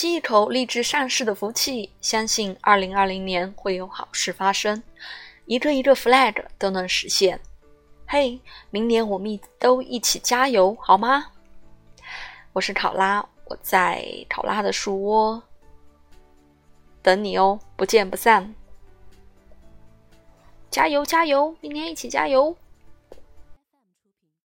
吸一口励志上市的福气相信二零二零年会有好事发生。一个一个 flag 都能实现。嘿明年我们都一起加油好吗？我是考拉我在考拉的树窝。等你哦不见不散。加油加油明年一起加油。